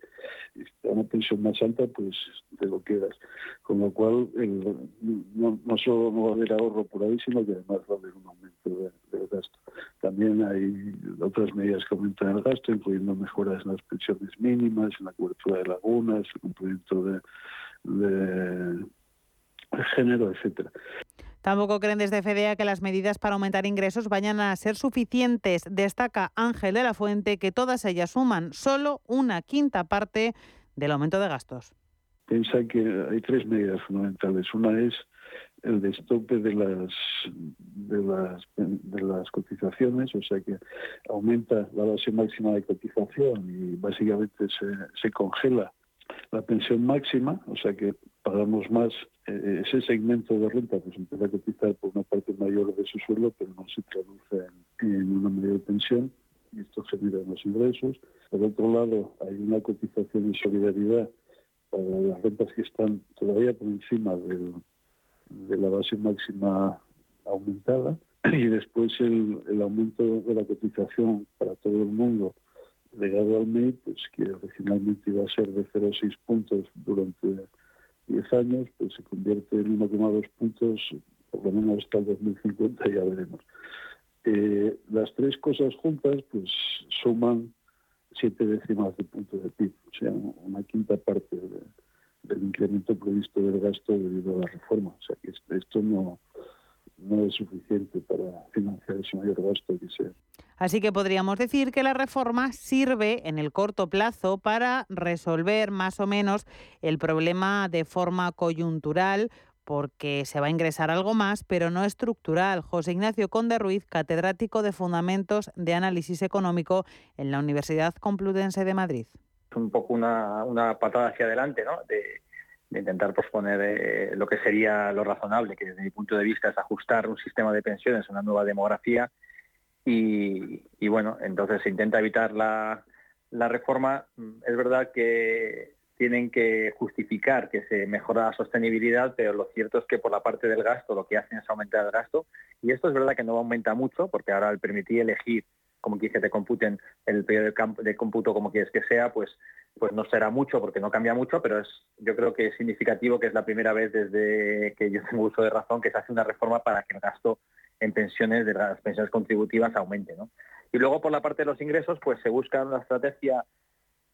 Da una pensión más alta, pues te lo quedas. Con lo cual, no, no, solo no va a haber ahorro por ahí, sino que además va a haber un aumento del gasto. También hay otras medidas que aumentan el gasto, incluyendo mejoras en las pensiones mínimas, en la cobertura de lagunas, el cumplimiento de, de género, etcétera. Tampoco creen desde FEDEA que las medidas para aumentar ingresos vayan a ser suficientes. Destaca Ángel de la Fuente que todas ellas suman solo una quinta parte del aumento de gastos. Piensa que hay tres medidas fundamentales. Una es el destope de las, cotizaciones, o sea que aumenta la base máxima de cotización y básicamente se, se congela la pensión máxima, o sea que pagamos más eh, ese segmento de renta, pues empieza a cotizar por una parte mayor de su sueldo, pero no se traduce en, una mayor pensión y esto genera más ingresos. Por otro lado, hay una cotización de solidaridad para las rentas que están todavía por encima de la base máxima aumentada y después el, el aumento de la cotización para todo el mundo legado al MEI, pues que originalmente iba a ser de 0,6 puntos durante 10 años, pues se convierte en 1,2 puntos, por lo menos hasta el 2050, ya veremos. Eh, las tres cosas juntas, pues suman siete décimas de punto de PIB, o sea, una quinta parte del incremento previsto del gasto debido a la reforma. O sea, que esto no, no es suficiente para financiar ese mayor gasto que sea. Así que podríamos decir que la reforma sirve en el corto plazo para resolver más o menos el problema de forma coyuntural porque se va a ingresar algo más, pero no estructural. José Ignacio Conde Ruiz, catedrático de Fundamentos de Análisis Económico en la Universidad Complutense de Madrid. Es un poco una, patada hacia adelante, ¿no? De, de intentar posponer eh, lo que sería lo razonable, que desde mi punto de vista es ajustar un sistema de pensiones a una nueva demografía y, bueno, entonces se intenta evitar la, la, reforma. Es verdad que tienen que justificar que se mejora la sostenibilidad, pero lo cierto es que por la parte del gasto lo que hacen es aumentar el gasto y esto es verdad que no aumenta mucho porque ahora al permitir elegir como quieres que te computen el periodo de cómputo como quieres que sea, pues pues no será mucho porque no cambia mucho, pero es, yo creo que es significativo que es la primera vez desde que yo tengo uso de razón que se hace una reforma para que el gasto en pensiones de las pensiones contributivas aumente. ¿no? Y luego por la parte de los ingresos, pues se busca una estrategia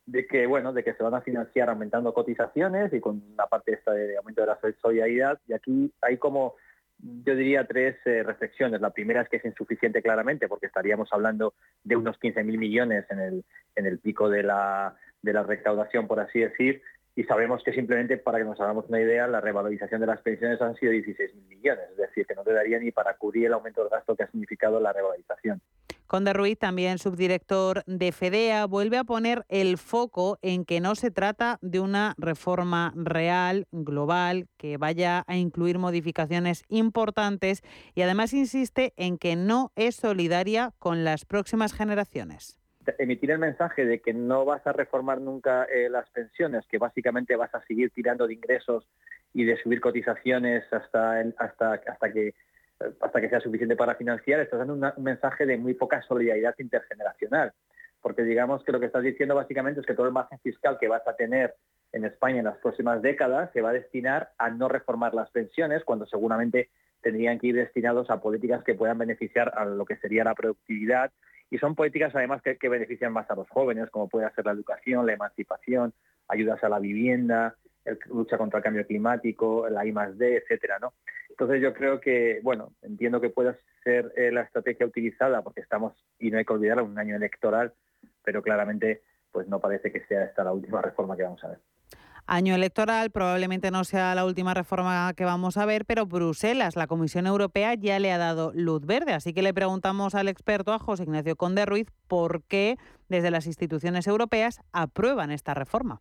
de que bueno, de que se van a financiar aumentando cotizaciones y con la parte esta de aumento de la solidaridad. Y aquí hay como yo diría tres eh, reflexiones. La primera es que es insuficiente claramente porque estaríamos hablando de unos 15.000 millones en el, en el pico de la, de la recaudación, por así decir, y sabemos que simplemente, para que nos hagamos una idea, la revalorización de las pensiones han sido 16.000 millones, es decir, que no te daría ni para cubrir el aumento del gasto que ha significado la revalorización. Conde Ruiz, también subdirector de FEDEA, vuelve a poner el foco en que no se trata de una reforma real, global, que vaya a incluir modificaciones importantes y además insiste en que no es solidaria con las próximas generaciones emitir el mensaje de que no vas a reformar nunca eh, las pensiones, que básicamente vas a seguir tirando de ingresos y de subir cotizaciones hasta hasta hasta que hasta que sea suficiente para financiar, estás dando un mensaje de muy poca solidaridad intergeneracional, porque digamos que lo que estás diciendo básicamente es que todo el margen fiscal que vas a tener en España en las próximas décadas se va a destinar a no reformar las pensiones, cuando seguramente tendrían que ir destinados a políticas que puedan beneficiar a lo que sería la productividad y son políticas además que, benefician más a los jóvenes, como puede ser la educación, la emancipación, ayudas a la vivienda, lucha contra el cambio climático, la I más D, etcétera, ¿no? Entonces yo creo que, bueno, entiendo que pueda ser eh, la estrategia utilizada porque estamos, y no hay que olvidar, un año electoral, pero claramente pues no parece que sea esta la última reforma que vamos a ver año electoral. Probablemente no sea la última reforma que vamos a ver, pero Bruselas, la Comisión Europea, ya le ha dado luz verde. Así que le preguntamos al experto, a José Ignacio Conde Ruiz, por qué desde las instituciones europeas aprueban esta reforma.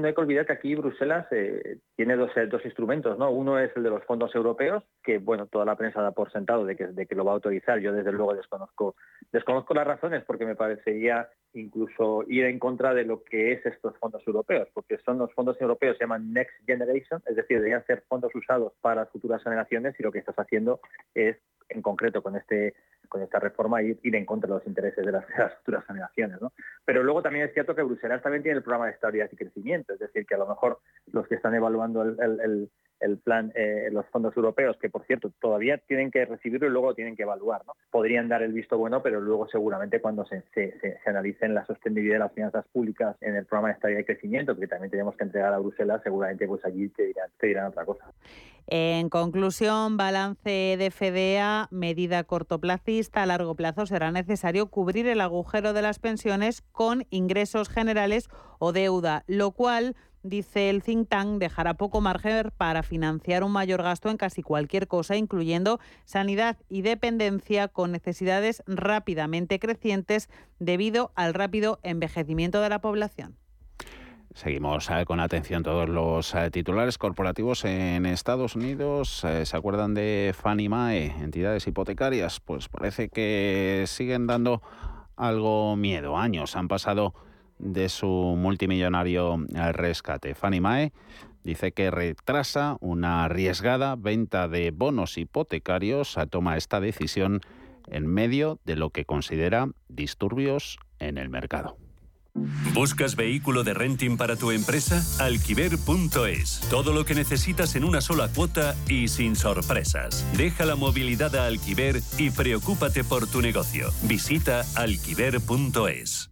No hay que olvidar que aquí Bruselas eh, tiene dos, eh, dos, instrumentos, ¿no? Uno es el de los fondos europeos, que bueno, toda la prensa da por sentado de que, lo va a autorizar. Yo desde luego desconozco las razones porque me parecería incluso ir en contra de lo que es estos fondos europeos, porque son los fondos europeos se llaman Next Generation, es decir, deberían ser fondos usados para futuras generaciones y lo que estás haciendo es, en concreto con este con esta reforma, ir, ir en contra de los intereses de las, futuras generaciones. ¿no? Pero luego también es cierto que Bruselas también tiene el programa de estabilidad y crecimiento, es decir, que a lo mejor los que están evaluando el, el plan, eh, los fondos europeos, que por cierto todavía tienen que recibirlo y luego lo tienen que evaluar. ¿no? Podrían dar el visto bueno, pero luego seguramente cuando se, se, analicen la sostenibilidad de las finanzas públicas en el programa de estabilidad y crecimiento, que también tenemos que entregar a Bruselas, seguramente pues allí te dirán, te dirán otra cosa. En conclusión, balance de FDA, medida cortoplacista, a largo plazo será necesario cubrir el agujero de las pensiones con ingresos generales o deuda, lo cual dice el think tank, dejará poco margen para financiar un mayor gasto en casi cualquier cosa, incluyendo sanidad y dependencia, con necesidades rápidamente crecientes debido al rápido envejecimiento de la población. Seguimos eh, con atención todos los eh, titulares corporativos en Estados Unidos. Eh, ¿Se acuerdan de Fannie Mae, entidades hipotecarias? Pues parece que siguen dando algo miedo. Años han pasado de su multimillonario eh, rescate. Fannie Mae dice que retrasa una arriesgada venta de bonos hipotecarios. Toma esta decisión en medio de lo que considera disturbios en el mercado. ¿Buscas vehículo de renting para tu empresa? Alquiver.es. Todo lo que necesitas en una sola cuota y sin sorpresas. Deja la movilidad a Alquiver y preocúpate por tu negocio. Visita alquiver.es.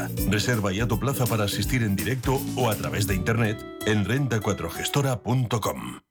Reserva ya tu plaza para asistir en directo o a través de internet en renta4gestora.com.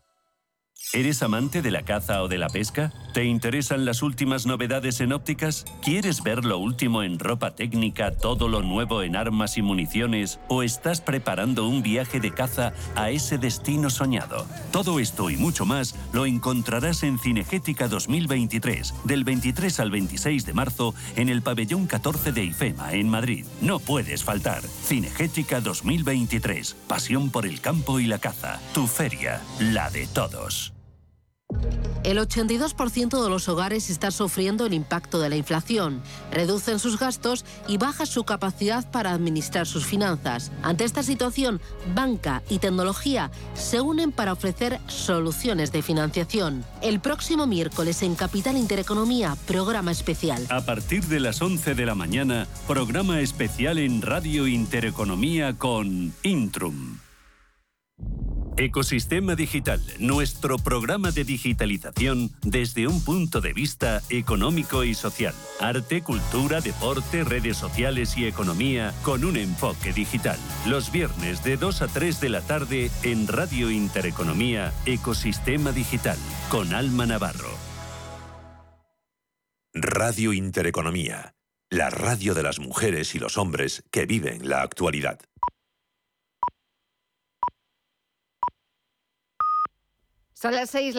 ¿Eres amante de la caza o de la pesca? ¿Te interesan las últimas novedades en ópticas? ¿Quieres ver lo último en ropa técnica, todo lo nuevo en armas y municiones? ¿O estás preparando un viaje de caza a ese destino soñado? Todo esto y mucho más lo encontrarás en Cinegética 2023, del 23 al 26 de marzo, en el pabellón 14 de IFEMA, en Madrid. No puedes faltar. Cinegética 2023, pasión por el campo y la caza. Tu feria, la de todos. El 82% de los hogares está sufriendo el impacto de la inflación, reducen sus gastos y baja su capacidad para administrar sus finanzas. Ante esta situación, banca y tecnología se unen para ofrecer soluciones de financiación. El próximo miércoles en Capital Intereconomía, programa especial. A partir de las 11 de la mañana, programa especial en Radio Intereconomía con Intrum. Ecosistema Digital, nuestro programa de digitalización desde un punto de vista económico y social. Arte, cultura, deporte, redes sociales y economía con un enfoque digital. Los viernes de 2 a 3 de la tarde en Radio Intereconomía, Ecosistema Digital, con Alma Navarro. Radio Intereconomía, la radio de las mujeres y los hombres que viven la actualidad. Son las seis.